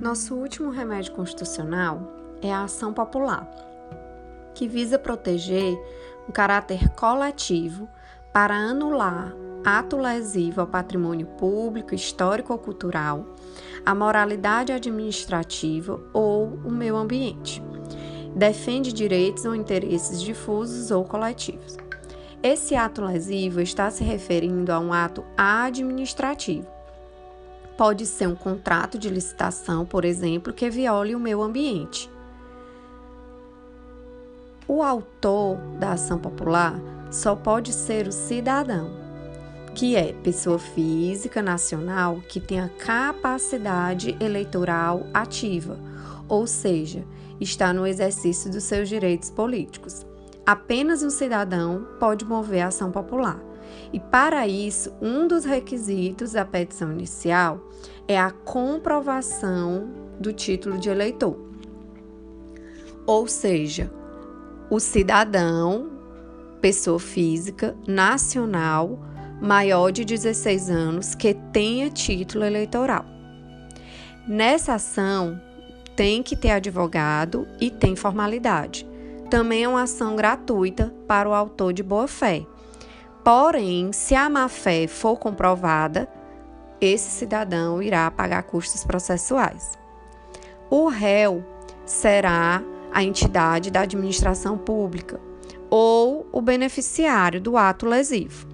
Nosso último remédio constitucional é a ação popular, que visa proteger um caráter coletivo para anular ato lesivo ao patrimônio público, histórico ou cultural, a moralidade administrativa ou o meio ambiente. Defende direitos ou interesses difusos ou coletivos. Esse ato lesivo está se referindo a um ato administrativo. Pode ser um contrato de licitação, por exemplo, que viole o meio ambiente. O autor da ação popular só pode ser o cidadão que é pessoa física nacional que tenha capacidade eleitoral ativa, ou seja, está no exercício dos seus direitos políticos. Apenas um cidadão pode mover a ação popular. E para isso, um dos requisitos da petição inicial é a comprovação do título de eleitor. Ou seja, o cidadão, pessoa física nacional, maior de 16 anos que tenha título eleitoral. Nessa ação, tem que ter advogado e tem formalidade. Também é uma ação gratuita para o autor de boa-fé. Porém, se a má-fé for comprovada, esse cidadão irá pagar custos processuais. O réu será a entidade da administração pública ou o beneficiário do ato lesivo.